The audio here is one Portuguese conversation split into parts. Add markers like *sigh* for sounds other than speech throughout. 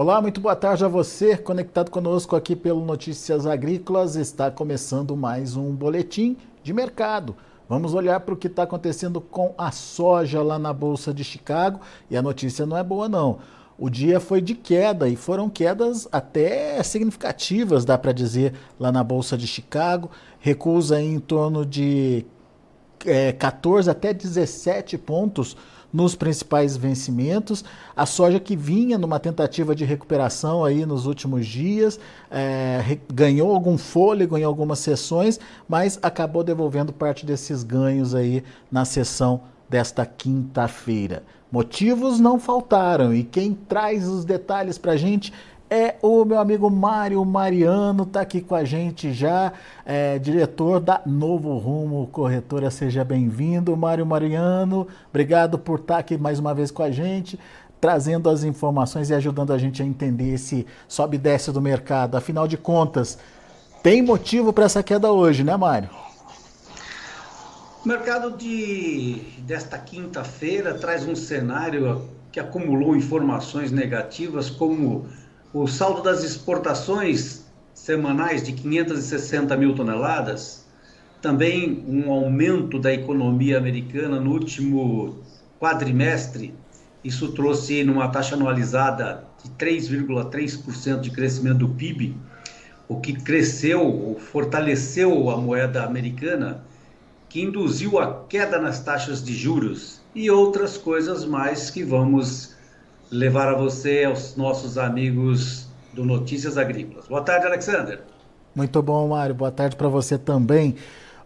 Olá, muito boa tarde a você, conectado conosco aqui pelo Notícias Agrícolas. Está começando mais um boletim de mercado. Vamos olhar para o que está acontecendo com a soja lá na Bolsa de Chicago e a notícia não é boa, não. O dia foi de queda e foram quedas até significativas, dá para dizer, lá na Bolsa de Chicago. Recusa em torno de é, 14 até 17 pontos nos principais vencimentos. A soja que vinha numa tentativa de recuperação aí nos últimos dias, é, ganhou algum fôlego em algumas sessões, mas acabou devolvendo parte desses ganhos aí na sessão desta quinta-feira. Motivos não faltaram e quem traz os detalhes para a gente é o meu amigo Mário Mariano, está aqui com a gente já, é, diretor da Novo Rumo Corretora. Seja bem-vindo, Mário Mariano. Obrigado por estar tá aqui mais uma vez com a gente, trazendo as informações e ajudando a gente a entender esse sobe e desce do mercado. Afinal de contas, tem motivo para essa queda hoje, né, Mário? O mercado de, desta quinta-feira traz um cenário que acumulou informações negativas como o saldo das exportações semanais de 560 mil toneladas, também um aumento da economia americana no último quadrimestre, isso trouxe numa taxa anualizada de 3,3% de crescimento do PIB, o que cresceu, fortaleceu a moeda americana, que induziu a queda nas taxas de juros e outras coisas mais que vamos levar a você, aos nossos amigos do Notícias Agrícolas. Boa tarde, Alexander. Muito bom, Mário. Boa tarde para você também.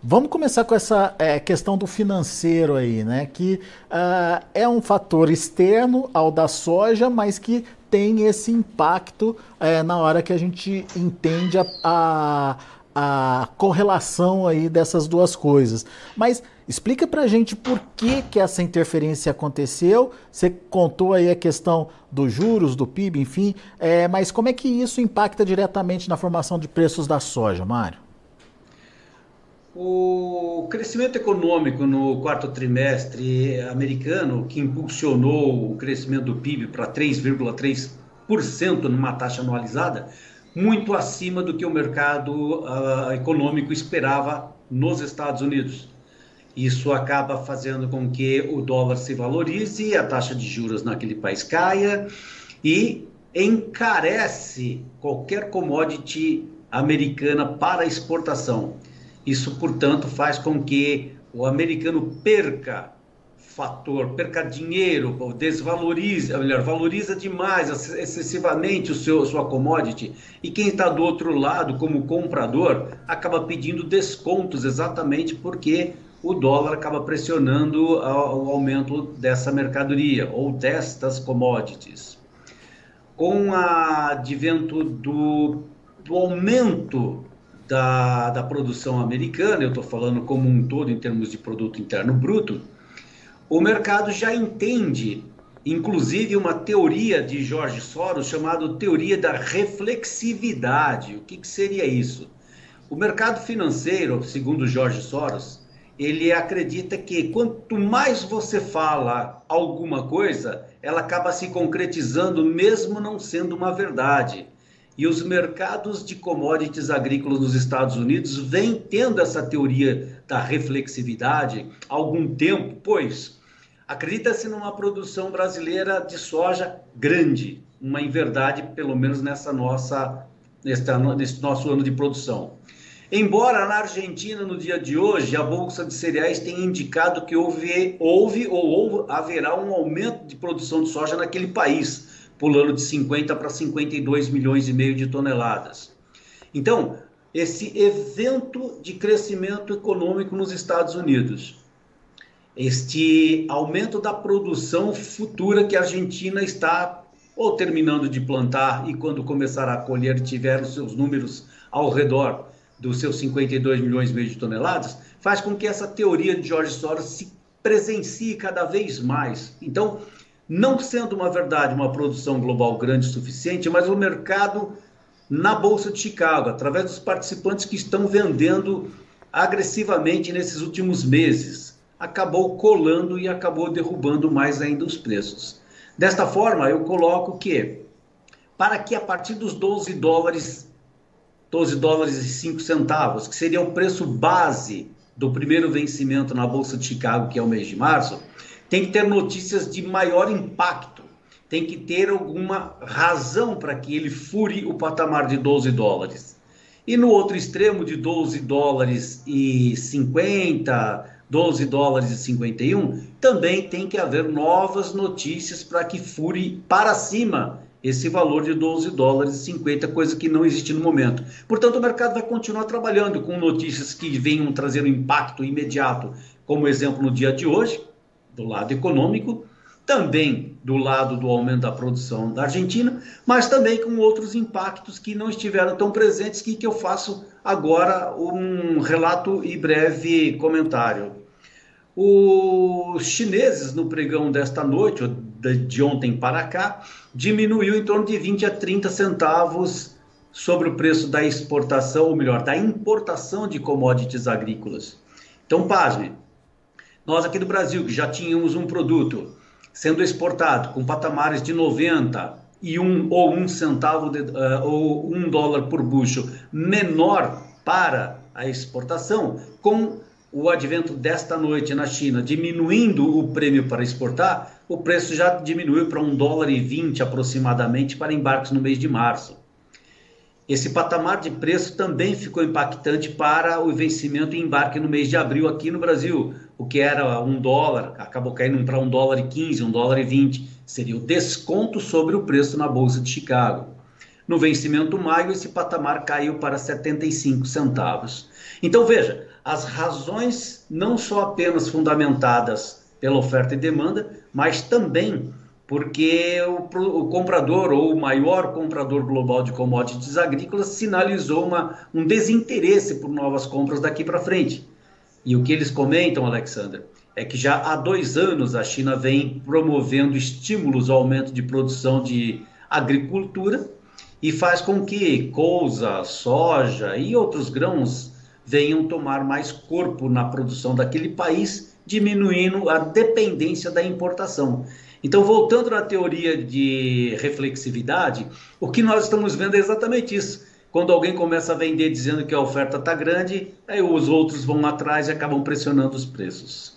Vamos começar com essa é, questão do financeiro aí, né? Que uh, é um fator externo ao da soja, mas que tem esse impacto é, na hora que a gente entende a, a, a correlação aí dessas duas coisas. Mas explica para a gente por que, que essa interferência aconteceu. Você contou aí a questão dos juros, do PIB, enfim, é, mas como é que isso impacta diretamente na formação de preços da soja, Mário? O crescimento econômico no quarto trimestre americano, que impulsionou o crescimento do PIB para 3,3% numa taxa anualizada, muito acima do que o mercado uh, econômico esperava nos Estados Unidos. Isso acaba fazendo com que o dólar se valorize, a taxa de juros naquele país caia e encarece qualquer commodity americana para exportação. Isso, portanto, faz com que o americano perca fator, perca dinheiro, desvaloriza, melhor, valoriza demais, excessivamente o seu sua commodity, e quem está do outro lado, como comprador, acaba pedindo descontos exatamente porque o dólar acaba pressionando o aumento dessa mercadoria ou destas commodities. Com o advento do, do aumento da, da produção americana, eu estou falando como um todo em termos de produto interno bruto, o mercado já entende, inclusive, uma teoria de Jorge Soros chamada teoria da reflexividade. O que, que seria isso? O mercado financeiro, segundo Jorge Soros, ele acredita que quanto mais você fala alguma coisa, ela acaba se concretizando, mesmo não sendo uma verdade. E os mercados de commodities agrícolas nos Estados Unidos vêm tendo essa teoria da reflexividade há algum tempo, pois acredita-se numa produção brasileira de soja grande, uma inverdade, pelo menos nessa nossa, nesse, nosso ano de produção. Embora na Argentina, no dia de hoje, a Bolsa de Cereais tenha indicado que houve, houve ou houve, haverá um aumento de produção de soja naquele país pulando de 50 para 52 milhões e meio de toneladas. Então, esse evento de crescimento econômico nos Estados Unidos, este aumento da produção futura que a Argentina está ou terminando de plantar e quando começar a colher tiver os seus números ao redor dos seus 52 milhões e meio de toneladas, faz com que essa teoria de George Soros se presencie cada vez mais. Então, não sendo uma verdade uma produção global grande o suficiente, mas o mercado na Bolsa de Chicago, através dos participantes que estão vendendo agressivamente nesses últimos meses, acabou colando e acabou derrubando mais ainda os preços. Desta forma, eu coloco que para que a partir dos 12 dólares, 12 dólares e 5 centavos, que seria o preço base do primeiro vencimento na Bolsa de Chicago, que é o mês de março, tem que ter notícias de maior impacto, tem que ter alguma razão para que ele fure o patamar de 12 dólares. E no outro extremo, de 12 dólares e 50, 12 dólares e 51, também tem que haver novas notícias para que fure para cima esse valor de 12 dólares e 50, coisa que não existe no momento. Portanto, o mercado vai continuar trabalhando com notícias que venham trazer um impacto imediato, como exemplo no dia de hoje, do lado econômico, também do lado do aumento da produção da Argentina, mas também com outros impactos que não estiveram tão presentes que, que eu faço agora um relato e breve comentário. Os chineses, no pregão desta noite, de ontem para cá, diminuiu em torno de 20 a 30 centavos sobre o preço da exportação, ou melhor, da importação de commodities agrícolas. Então, pasme, nós aqui do Brasil, que já tínhamos um produto sendo exportado com patamares de 90 e um ou um centavo de, uh, ou um dólar por bucho menor para a exportação, com o advento desta noite na China diminuindo o prêmio para exportar, o preço já diminuiu para um dólar e vinte aproximadamente para embarques no mês de março. Esse patamar de preço também ficou impactante para o vencimento e embarque no mês de abril aqui no Brasil. O que era um dólar, acabou caindo para um dólar e quinze, um dólar e vinte. Seria o desconto sobre o preço na Bolsa de Chicago. No vencimento maio, esse patamar caiu para 75 centavos. Então veja, as razões não só apenas fundamentadas pela oferta e demanda, mas também porque o, o, comprador ou o maior comprador global de commodities agrícolas sinalizou uma, um desinteresse por novas compras daqui para frente. E o que eles comentam, Alexander, é que já há dois anos a China vem promovendo estímulos ao aumento de produção de agricultura e faz com que couza, soja e outros grãos venham tomar mais corpo na produção daquele país, diminuindo a dependência da importação. Então, voltando na teoria de reflexividade, o que nós estamos vendo é exatamente isso. Quando alguém começa a vender dizendo que a oferta está grande, aí os outros vão atrás e acabam pressionando os preços.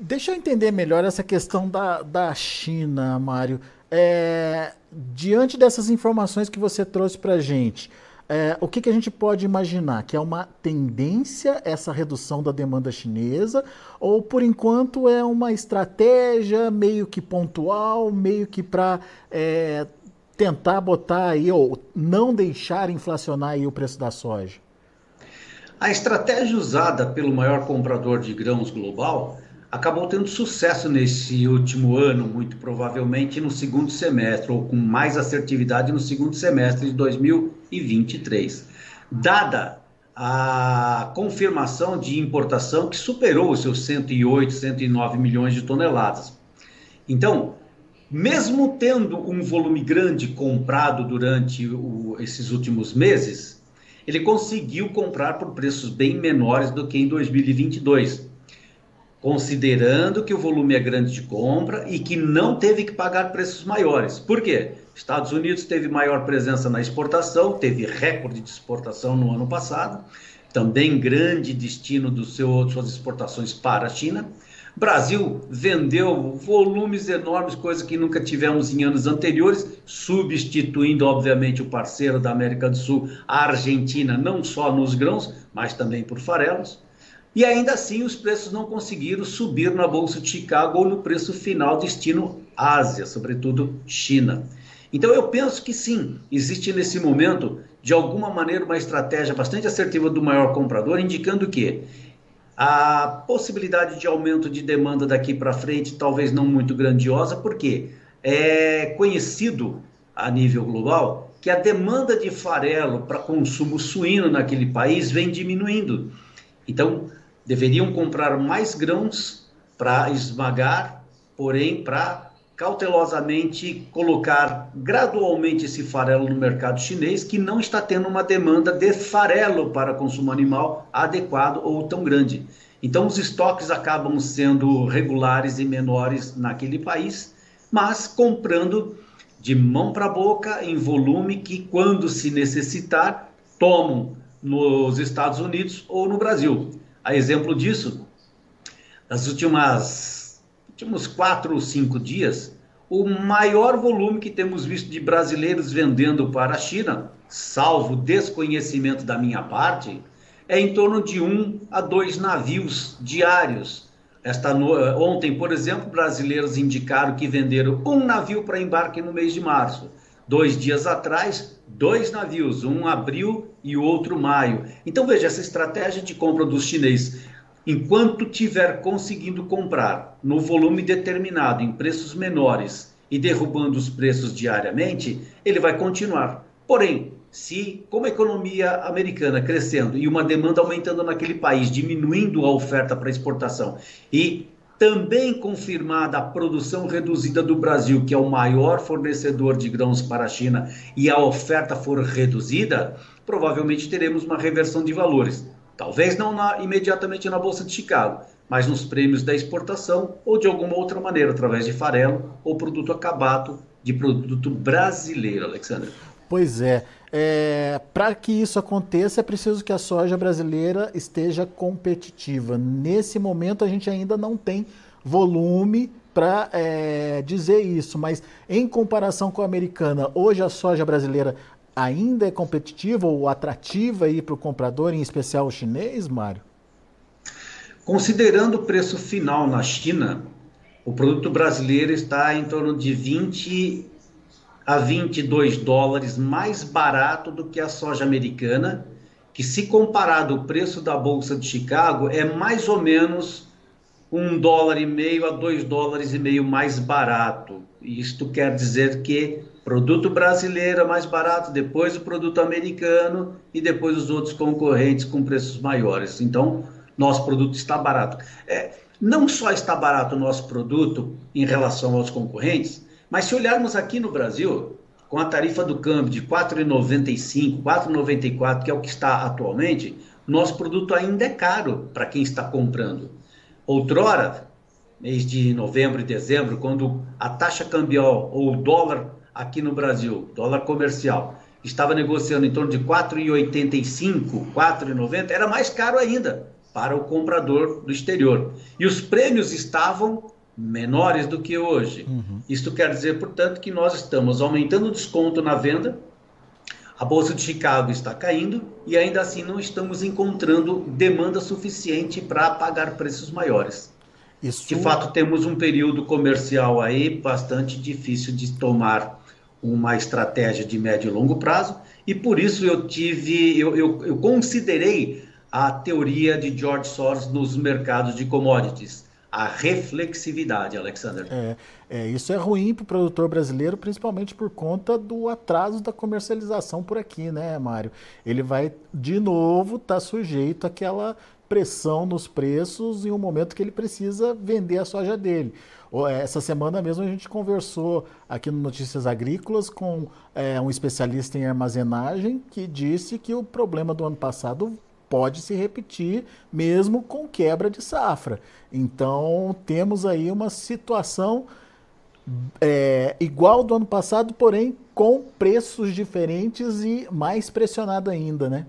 Deixa eu entender melhor essa questão da, da China, Mário. É, diante dessas informações que você trouxe para a gente, é, o que, que a gente pode imaginar? Que é uma tendência essa redução da demanda chinesa? Ou por enquanto é uma estratégia meio que pontual, meio que para é, tentar botar aí, ou não deixar inflacionar aí o preço da soja? A estratégia usada pelo maior comprador de grãos global acabou tendo sucesso nesse último ano, muito provavelmente no segundo semestre, ou com mais assertividade no segundo semestre de 2023. Dada a confirmação de importação que superou os seus 108, 109 milhões de toneladas. Então, mesmo tendo um volume grande comprado durante o, esses últimos meses, ele conseguiu comprar por preços bem menores do que em 2022 considerando que o volume é grande de compra e que não teve que pagar preços maiores. Por quê? Estados Unidos teve maior presença na exportação, teve recorde de exportação no ano passado, também grande destino dos seu, suas exportações para a China. Brasil vendeu volumes enormes, coisa que nunca tivemos em anos anteriores, substituindo, obviamente, o parceiro da América do Sul, a Argentina, não só nos grãos, mas também por farelos. E ainda assim, os preços não conseguiram subir na Bolsa de Chicago ou no preço final destino Ásia, sobretudo China. Então, eu penso que sim, existe nesse momento, de alguma maneira, uma estratégia bastante assertiva do maior comprador, indicando que a possibilidade de aumento de demanda daqui para frente, talvez não muito grandiosa, porque é conhecido a nível global que a demanda de farelo para consumo suíno naquele país vem diminuindo. Então, deveriam comprar mais grãos para esmagar, porém para cautelosamente colocar gradualmente esse farelo no mercado chinês, que não está tendo uma demanda de farelo para consumo animal adequado ou tão grande. Então, os estoques acabam sendo regulares e menores naquele país, mas comprando de mão para boca em volume que, quando se necessitar, tomam nos Estados Unidos ou no Brasil. A exemplo disso, nas últimas últimos quatro ou cinco dias, o maior volume que temos visto de brasileiros vendendo para a China, salvo desconhecimento da minha parte, é em torno de um a dois navios diários esta no... Ontem, por exemplo, brasileiros indicaram que venderam um navio para embarque no mês de março. Dois dias atrás, dois navios, um abril e o outro maio. Então veja, essa estratégia de compra dos chineses, enquanto tiver conseguindo comprar no volume determinado, em preços menores e derrubando os preços diariamente, ele vai continuar. Porém, se, como a economia americana crescendo e uma demanda aumentando naquele país, diminuindo a oferta para exportação e também confirmada a produção reduzida do Brasil, que é o maior fornecedor de grãos para a China, e a oferta for reduzida, provavelmente teremos uma reversão de valores. Talvez não na, imediatamente na Bolsa de Chicago, mas nos prêmios da exportação ou de alguma outra maneira, através de farelo ou produto acabado de produto brasileiro, Alexandre. Pois é. É, Para que isso aconteça, é preciso que a soja brasileira esteja competitiva. Nesse momento, a gente ainda não tem volume para é, dizer isso, mas em comparação com a americana, hoje a soja brasileira ainda é competitiva ou atrativa para o comprador, em especial o chinês, Mário? Considerando o preço final na China, o produto brasileiro está em torno de 20 a 22 dólares mais barato do que a soja americana, que se comparado o preço da Bolsa de Chicago é mais ou menos um dólar e meio a dois dólares e meio mais barato. Isto quer dizer que produto brasileiro é mais barato, depois o produto americano e depois os outros concorrentes com preços maiores. Então, nosso produto está barato. É, não só está barato o nosso produto em relação aos concorrentes, mas se olharmos aqui no Brasil, com a tarifa do câmbio de R$ 4,95, R$ 4,94, que é o que está atualmente, nosso produto ainda é caro para quem está comprando. Outrora, mês de novembro e dezembro, quando a taxa cambial ou o dólar aqui no Brasil, dólar comercial, estava negociando em torno de 4,85, 4,90, era mais caro ainda para o comprador do exterior. E os prêmios estavam menores do que hoje. Uhum. Isto quer dizer, portanto, que nós estamos aumentando o desconto na venda, a Bolsa de Chicago está caindo e ainda assim não estamos encontrando demanda suficiente para pagar preços maiores. Isso... De fato, temos um período comercial aí bastante difícil de tomar uma estratégia de médio e longo prazo e por isso eu tive, eu, eu, eu considerei a teoria de George Soros nos mercados de commodities a reflexividade, Alexander. É, é isso é ruim para o produtor brasileiro, principalmente por conta do atraso da comercialização por aqui, né, Mário? Ele vai, de novo, estar tá sujeito àquela pressão nos preços em um momento que ele precisa vender a soja dele. É, essa semana mesmo a gente conversou aqui no Notícias Agrícolas com é, um especialista em armazenagem que disse que o problema do ano passado pode se repetir mesmo com quebra de safra. Então temos aí uma situação é, igual do ano passado, porém com preços diferentes e mais pressionado ainda, né?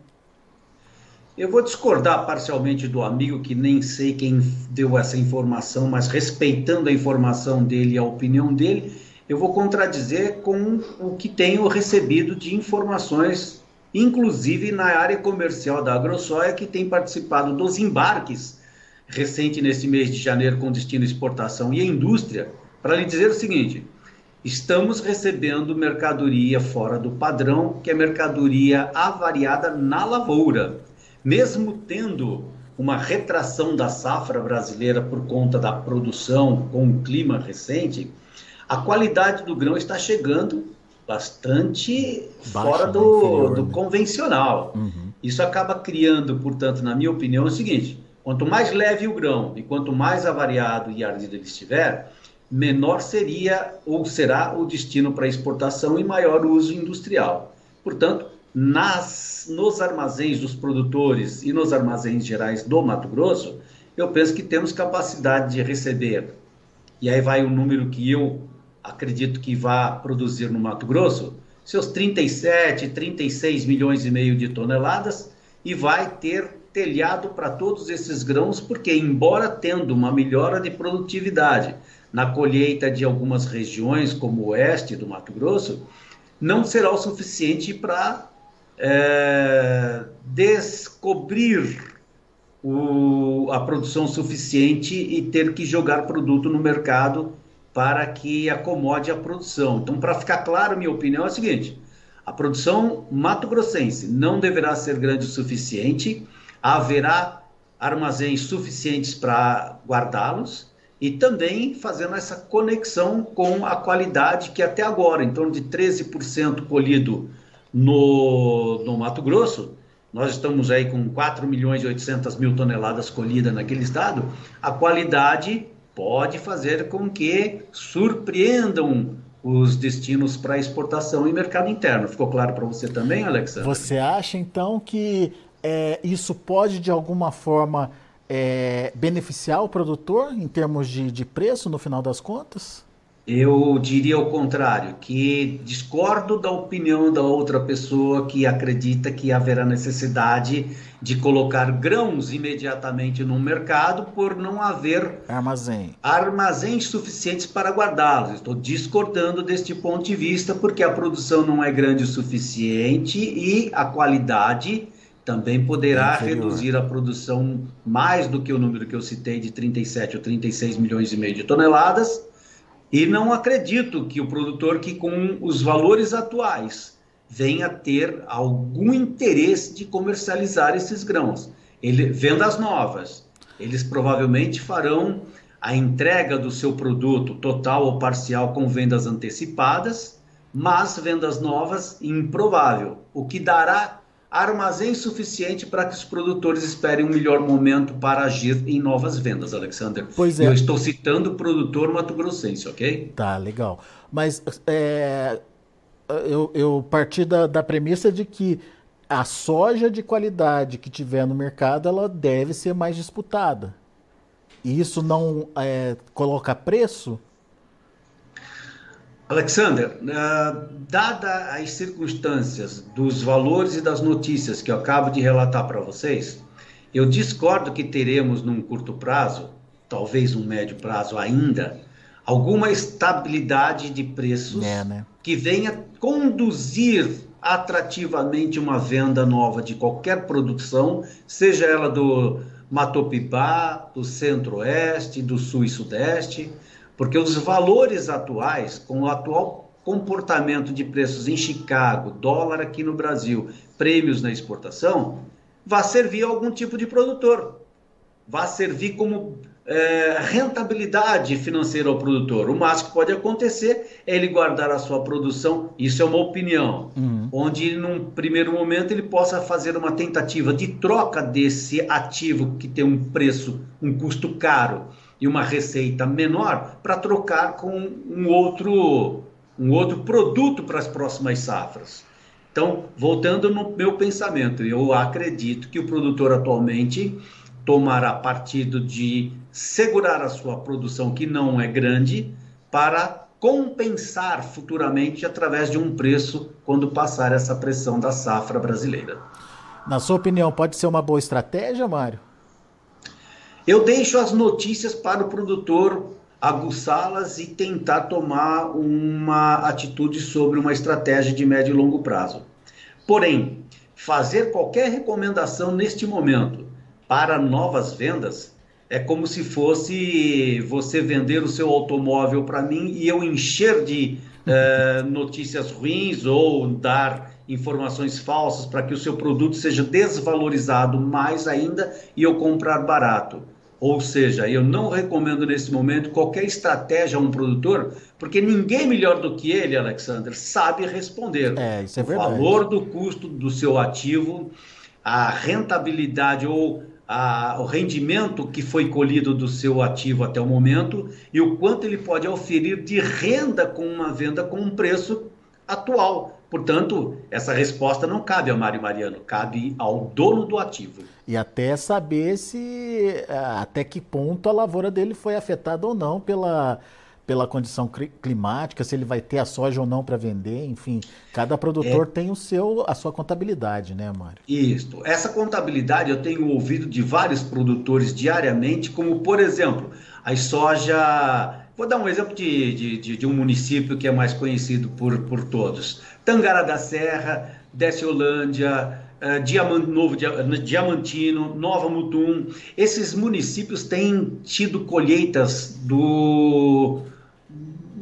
Eu vou discordar parcialmente do amigo que nem sei quem deu essa informação, mas respeitando a informação dele e a opinião dele, eu vou contradizer com o que tenho recebido de informações inclusive na área comercial da AgroSoia, que tem participado dos embarques recente neste mês de janeiro com destino exportação e indústria, para lhe dizer o seguinte: estamos recebendo mercadoria fora do padrão, que é mercadoria avariada na lavoura. Mesmo tendo uma retração da safra brasileira por conta da produção com o clima recente, a qualidade do grão está chegando bastante Baixo, fora do, inferior, do né? convencional. Uhum. Isso acaba criando, portanto, na minha opinião, é o seguinte: quanto mais leve o grão e quanto mais avariado e ardido ele estiver, menor seria ou será o destino para exportação e maior uso industrial. Portanto, nas, nos armazéns dos produtores e nos armazéns gerais do Mato Grosso, eu penso que temos capacidade de receber, e aí vai o número que eu acredito que vá produzir no Mato Grosso seus 37, 36 milhões e meio de toneladas e vai ter telhado para todos esses grãos, porque embora tendo uma melhora de produtividade na colheita de algumas regiões, como o oeste do Mato Grosso, não será o suficiente para é, descobrir o, a produção suficiente e ter que jogar produto no mercado para que acomode a produção. Então, para ficar claro, minha opinião é a seguinte: a produção mato-grossense não deverá ser grande o suficiente, haverá armazéns suficientes para guardá-los e também fazendo essa conexão com a qualidade que até agora, em torno de 13% colhido no, no Mato Grosso, nós estamos aí com 4 milhões e 800 mil toneladas colhidas naquele estado, a qualidade pode fazer com que surpreendam os destinos para exportação e mercado interno. Ficou claro para você também, Alexandre? Você acha então que é, isso pode de alguma forma é, beneficiar o produtor em termos de, de preço no final das contas? Eu diria o contrário, que discordo da opinião da outra pessoa que acredita que haverá necessidade de colocar grãos imediatamente no mercado por não haver armazém. armazéns suficientes para guardá-los. Estou discordando deste ponto de vista porque a produção não é grande o suficiente e a qualidade também poderá reduzir a produção mais do que o número que eu citei de 37 ou 36 milhões e meio de toneladas e não acredito que o produtor que com os valores atuais venha ter algum interesse de comercializar esses grãos. Ele, vendas novas, eles provavelmente farão a entrega do seu produto total ou parcial com vendas antecipadas, mas vendas novas improvável, o que dará armazém suficiente para que os produtores esperem um melhor momento para agir em novas vendas, Alexander. Pois é. Eu estou citando o produtor mato-grossense, ok? Tá, legal. Mas é, eu, eu parti da, da premissa de que a soja de qualidade que tiver no mercado, ela deve ser mais disputada. E isso não é, coloca preço? Alexander, uh, dada as circunstâncias dos valores e das notícias que eu acabo de relatar para vocês, eu discordo que teremos num curto prazo, talvez um médio prazo ainda, alguma estabilidade de preços é, né? que venha conduzir atrativamente uma venda nova de qualquer produção, seja ela do Matopibá, do Centro-Oeste, do Sul e Sudeste porque os valores atuais, com o atual comportamento de preços em Chicago, dólar aqui no Brasil, prêmios na exportação, vai servir a algum tipo de produtor. Vai servir como é, rentabilidade financeira ao produtor. O máximo que pode acontecer é ele guardar a sua produção, isso é uma opinião, uhum. onde num primeiro momento ele possa fazer uma tentativa de troca desse ativo que tem um preço, um custo caro e uma receita menor para trocar com um outro, um outro produto para as próximas safras. Então, voltando no meu pensamento, eu acredito que o produtor atualmente tomará partido de segurar a sua produção, que não é grande, para compensar futuramente através de um preço quando passar essa pressão da safra brasileira. Na sua opinião, pode ser uma boa estratégia, Mário? Eu deixo as notícias para o produtor aguçá-las e tentar tomar uma atitude sobre uma estratégia de médio e longo prazo. Porém, fazer qualquer recomendação neste momento para novas vendas é como se fosse você vender o seu automóvel para mim e eu encher de eh, *laughs* notícias ruins ou dar informações falsas para que o seu produto seja desvalorizado mais ainda e eu comprar barato. Ou seja, eu não recomendo nesse momento qualquer estratégia a um produtor, porque ninguém melhor do que ele, Alexander, sabe responder. É, isso é o verdade. valor do custo do seu ativo, a rentabilidade ou a, o rendimento que foi colhido do seu ativo até o momento e o quanto ele pode oferir de renda com uma venda com um preço atual. Portanto, essa resposta não cabe ao Mário Mariano, cabe ao dono do ativo. E até saber se até que ponto a lavoura dele foi afetada ou não pela, pela condição climática, se ele vai ter a soja ou não para vender, enfim, cada produtor é. tem o seu a sua contabilidade, né, Mário? Isso. Essa contabilidade eu tenho ouvido de vários produtores diariamente, como por exemplo, a soja Vou dar um exemplo de, de, de, de, um município que é mais conhecido por, por todos: Tangara da Serra, Desciolândia, uh, Diamant, Novo Diamantino, Nova Mutum. Esses municípios têm tido colheitas do,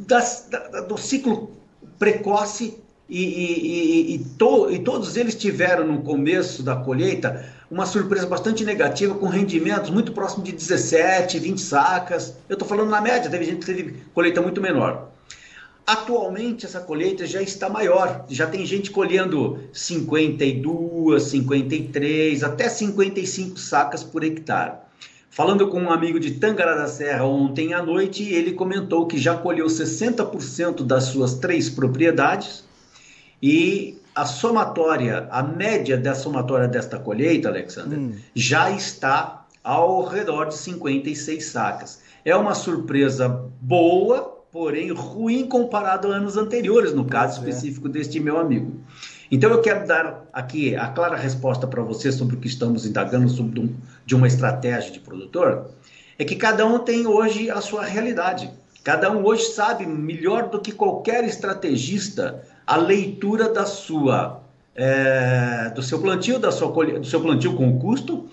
das, da, do ciclo precoce e, e, e, to, e todos eles tiveram no começo da colheita uma surpresa bastante negativa, com rendimentos muito próximos de 17, 20 sacas. Eu estou falando na média, teve gente que teve colheita muito menor. Atualmente essa colheita já está maior, já tem gente colhendo 52, 53, até 55 sacas por hectare. Falando com um amigo de Tangará da Serra ontem à noite, ele comentou que já colheu 60% das suas três propriedades e a somatória, a média da somatória desta colheita, Alexander, hum. já está ao redor de 56 sacas. É uma surpresa boa, porém ruim comparado a anos anteriores, no caso é. específico deste meu amigo. Então eu quero dar aqui a clara resposta para você sobre o que estamos indagando sobre um, de uma estratégia de produtor, é que cada um tem hoje a sua realidade. Cada um hoje sabe melhor do que qualquer estrategista a leitura da sua é, do seu plantio, da sua do seu plantio com custo,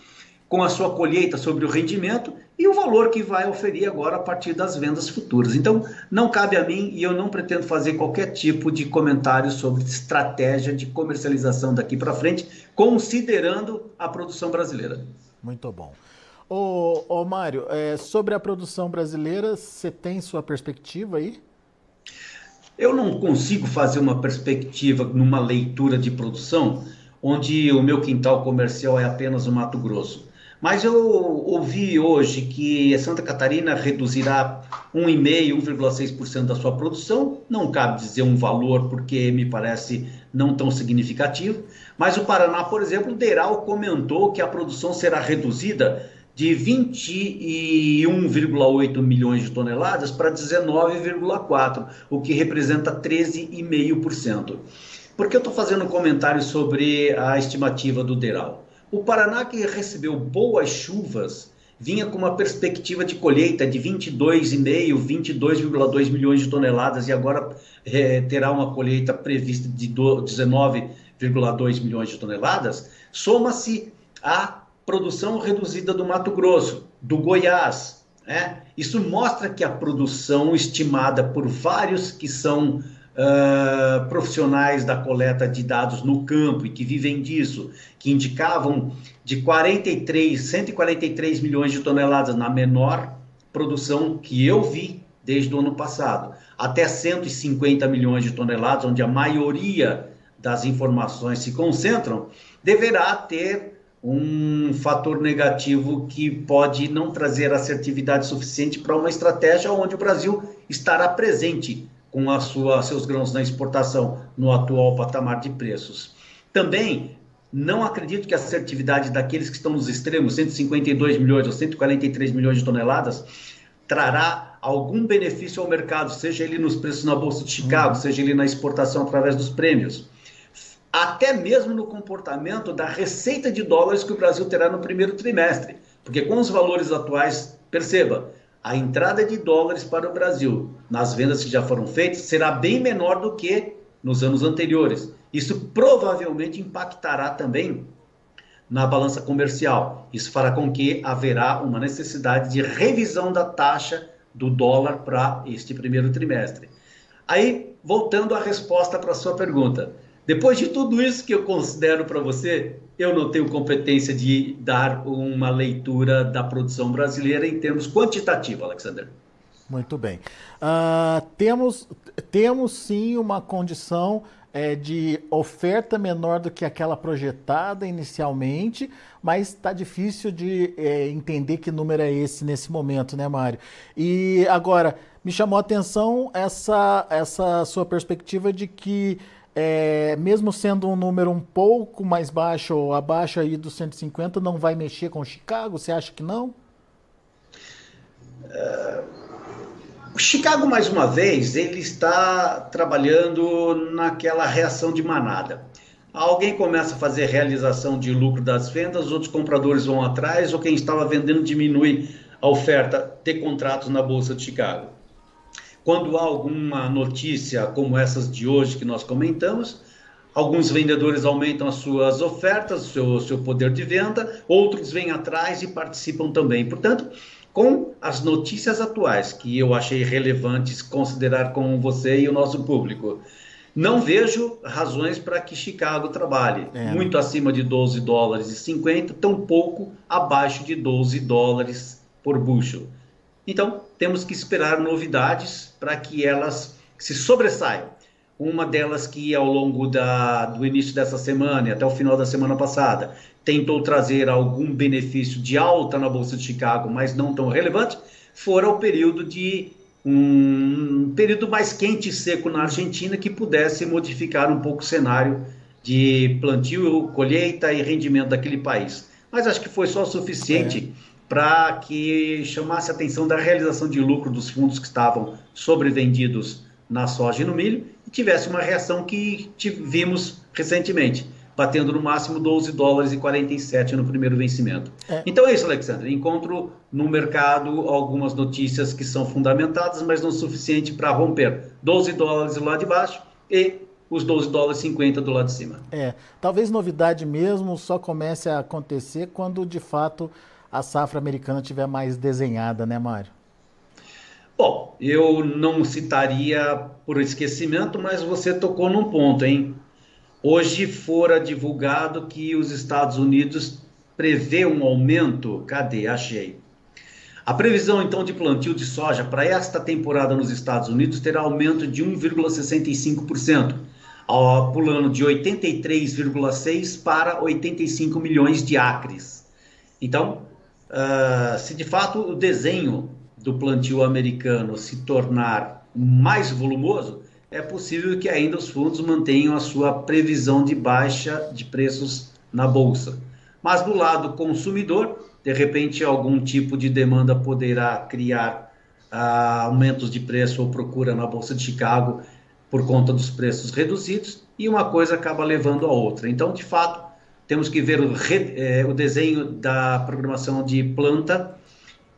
com a sua colheita sobre o rendimento e o valor que vai oferir agora a partir das vendas futuras. Então, não cabe a mim e eu não pretendo fazer qualquer tipo de comentário sobre estratégia de comercialização daqui para frente, considerando a produção brasileira. Muito bom. Ô, ô Mário, é, sobre a produção brasileira, você tem sua perspectiva aí? Eu não consigo fazer uma perspectiva numa leitura de produção onde o meu quintal comercial é apenas o Mato Grosso. Mas eu ouvi hoje que Santa Catarina reduzirá 1,5%, 1,6% da sua produção. Não cabe dizer um valor, porque me parece não tão significativo. Mas o Paraná, por exemplo, Deral comentou que a produção será reduzida de 21,8 milhões de toneladas para 19,4, o que representa 13,5%. Por que eu estou fazendo um comentário sobre a estimativa do Deral? O Paraná, que recebeu boas chuvas, vinha com uma perspectiva de colheita de 22,5, 22,2 milhões de toneladas e agora é, terá uma colheita prevista de 19,2 milhões de toneladas, soma-se a produção reduzida do Mato Grosso, do Goiás. Né? Isso mostra que a produção estimada por vários que são uh, profissionais da coleta de dados no campo e que vivem disso, que indicavam de 43, 143 milhões de toneladas na menor produção que eu vi desde o ano passado, até 150 milhões de toneladas, onde a maioria das informações se concentram, deverá ter um fator negativo que pode não trazer assertividade suficiente para uma estratégia onde o Brasil estará presente com a sua, seus grãos na exportação no atual patamar de preços. Também não acredito que a assertividade daqueles que estão nos extremos, 152 milhões ou 143 milhões de toneladas, trará algum benefício ao mercado, seja ele nos preços na Bolsa de Chicago, uhum. seja ele na exportação através dos prêmios até mesmo no comportamento da receita de dólares que o Brasil terá no primeiro trimestre. Porque com os valores atuais, perceba, a entrada de dólares para o Brasil nas vendas que já foram feitas será bem menor do que nos anos anteriores. Isso provavelmente impactará também na balança comercial. Isso fará com que haverá uma necessidade de revisão da taxa do dólar para este primeiro trimestre. Aí, voltando à resposta para a sua pergunta, depois de tudo isso que eu considero para você, eu não tenho competência de dar uma leitura da produção brasileira em termos quantitativos, Alexander. Muito bem. Uh, temos, temos sim uma condição é, de oferta menor do que aquela projetada inicialmente, mas está difícil de é, entender que número é esse nesse momento, né, Mário? E agora, me chamou a atenção essa, essa sua perspectiva de que é, mesmo sendo um número um pouco mais baixo ou abaixo aí dos 150, não vai mexer com Chicago? Você acha que não? É, O Chicago, mais uma vez, ele está trabalhando naquela reação de manada. Alguém começa a fazer realização de lucro das vendas, os outros compradores vão atrás, ou quem estava vendendo diminui a oferta de contratos na Bolsa de Chicago. Quando há alguma notícia como essas de hoje que nós comentamos, alguns vendedores aumentam as suas ofertas, o seu, seu poder de venda, outros vêm atrás e participam também. Portanto, com as notícias atuais que eu achei relevantes considerar com você e o nosso público, não vejo razões para que Chicago trabalhe é. muito acima de 12 dólares e 50, tão pouco abaixo de 12 dólares por bushel. Então, temos que esperar novidades para que elas se sobressaiam. Uma delas que ao longo da, do início dessa semana e até o final da semana passada tentou trazer algum benefício de alta na Bolsa de Chicago, mas não tão relevante, fora o período de um período mais quente e seco na Argentina que pudesse modificar um pouco o cenário de plantio, colheita e rendimento daquele país. Mas acho que foi só o suficiente é. para que chamasse a atenção da realização de lucro dos fundos que estavam sobrevendidos na soja e no milho tivesse uma reação que vimos recentemente batendo no máximo 12 dólares e 47 no primeiro vencimento. É. Então é isso, Alexandre. Encontro no mercado algumas notícias que são fundamentadas, mas não o suficiente para romper 12 dólares do lado de baixo e os 12 dólares e 50 do lado de cima. É, talvez novidade mesmo só comece a acontecer quando de fato a safra americana tiver mais desenhada, né, Mário? Bom, eu não citaria por esquecimento, mas você tocou num ponto, hein? Hoje fora divulgado que os Estados Unidos prevê um aumento. Cadê? Achei. A previsão então de plantio de soja para esta temporada nos Estados Unidos terá aumento de 1,65%, pulando de 83,6 para 85 milhões de acres. Então, uh, se de fato o desenho do plantio americano se tornar mais volumoso, é possível que ainda os fundos mantenham a sua previsão de baixa de preços na bolsa. Mas do lado consumidor, de repente algum tipo de demanda poderá criar ah, aumentos de preço ou procura na bolsa de Chicago por conta dos preços reduzidos e uma coisa acaba levando a outra. Então, de fato, temos que ver o, eh, o desenho da programação de planta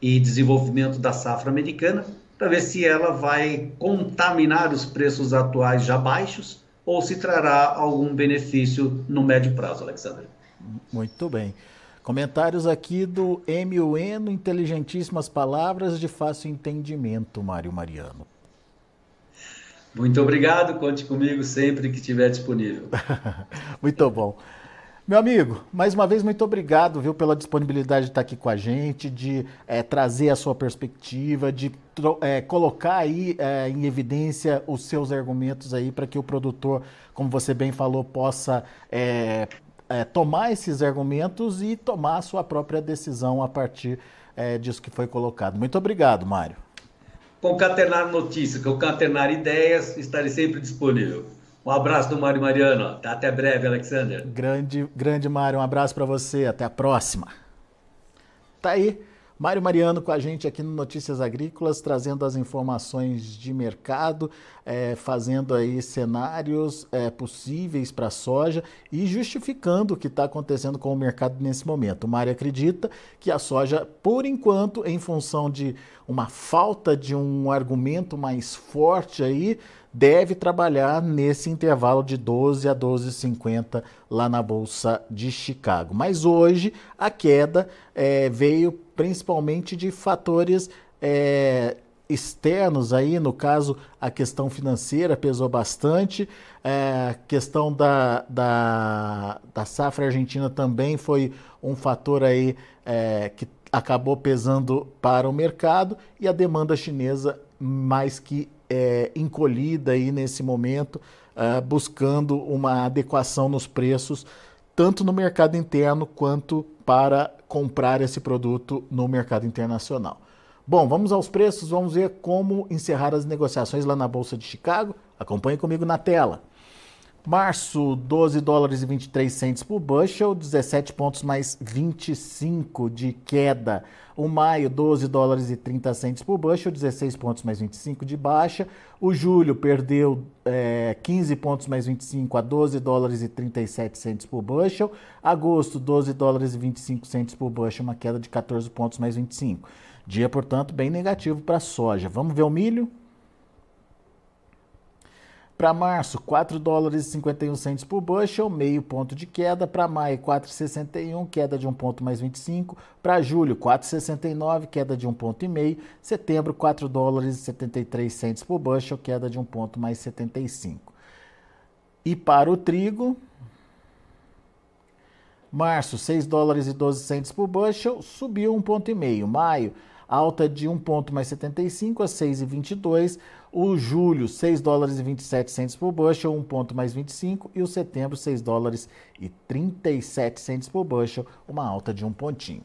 e desenvolvimento da safra americana para ver se ela vai contaminar os preços atuais já baixos ou se trará algum benefício no médio prazo, Alexandre. Muito bem. Comentários aqui do MUN, inteligentíssimas palavras de fácil entendimento, Mário Mariano. Muito obrigado, conte comigo sempre que estiver disponível. *laughs* Muito bom. Meu amigo, mais uma vez, muito obrigado viu, pela disponibilidade de estar aqui com a gente, de é, trazer a sua perspectiva, de é, colocar aí é, em evidência os seus argumentos aí para que o produtor, como você bem falou, possa tomar esses argumentos e tomar a sua própria decisão a partir disso que foi colocado. Muito obrigado, Mário. Concatenar notícias, concatenar ideias, estarei sempre disponível. Um abraço do Mário Mariano. Até breve, Alexander. Grande, grande Mário. Um abraço para você. Até a próxima. Tá aí. Mário Mariano com a gente aqui no Notícias Agrícolas, trazendo as informações de mercado, é, fazendo aí cenários é, possíveis para a soja e justificando o que está acontecendo com o mercado nesse momento. O Mário acredita que a soja, por enquanto, em função de uma falta de um argumento mais forte aí, deve trabalhar nesse intervalo de 12 a 12,50 lá na Bolsa de Chicago. Mas hoje a queda é, veio principalmente de fatores é, externos aí, no caso a questão financeira pesou bastante, é, a questão da, da, da safra argentina também foi um fator aí que acabou pesando para o mercado e a demanda chinesa mais que é, encolhida aí nesse momento, uh, buscando uma adequação nos preços, tanto no mercado interno quanto para comprar esse produto no mercado internacional. Bom, vamos aos preços, vamos ver como encerrar as negociações lá na Bolsa de Chicago. Acompanhe comigo na tela. Março, 12 dólares e 23 centes por bushel, 17 pontos mais 25 de queda. O maio, 12 dólares e 30 centes por bushel, 16 pontos mais 25 de baixa. O julho perdeu é, 15 pontos mais 25 a 12 dólares e 37 centes por bushel. Agosto, 12 dólares e 25 centes por bushel, uma queda de 14 pontos mais 25. Dia, portanto, bem negativo para a soja. Vamos ver o milho? Para março, 4 dólares e 51 centos por bushel, meio ponto de queda. Para maio, 4,61, queda de 1 ponto mais 25. Para julho, 4,69, queda de 1 ponto e meio. Setembro, 4 dólares e 73 centos por bushel, queda de 1 ponto mais 75. E para o trigo, março, 6 dólares e 12 centos por bushel, subiu 1 ponto e meio. Maio, alta de 1 ponto mais 75 a 6,22. O julho, 6 dólares e 27 centos por bushel, 1 ponto mais 25. E o setembro, 6 dólares e 37 centos por bushel, uma alta de um pontinho.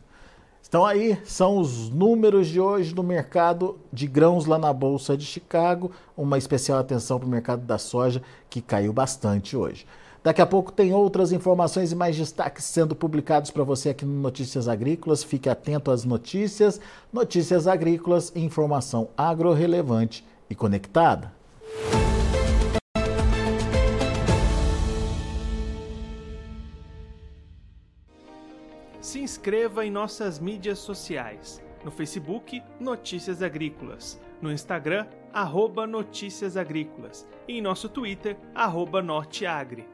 Então aí são os números de hoje do mercado de grãos lá na Bolsa de Chicago. Uma especial atenção para o mercado da soja, que caiu bastante hoje. Daqui a pouco tem outras informações e mais destaques sendo publicados para você aqui no Notícias Agrícolas. Fique atento às notícias. Notícias Agrícolas, informação agro-relevante e conectada. Se inscreva em nossas mídias sociais. No Facebook, Notícias Agrícolas. No Instagram, arroba Notícias Agrícolas. E em nosso Twitter, arroba Norteagri.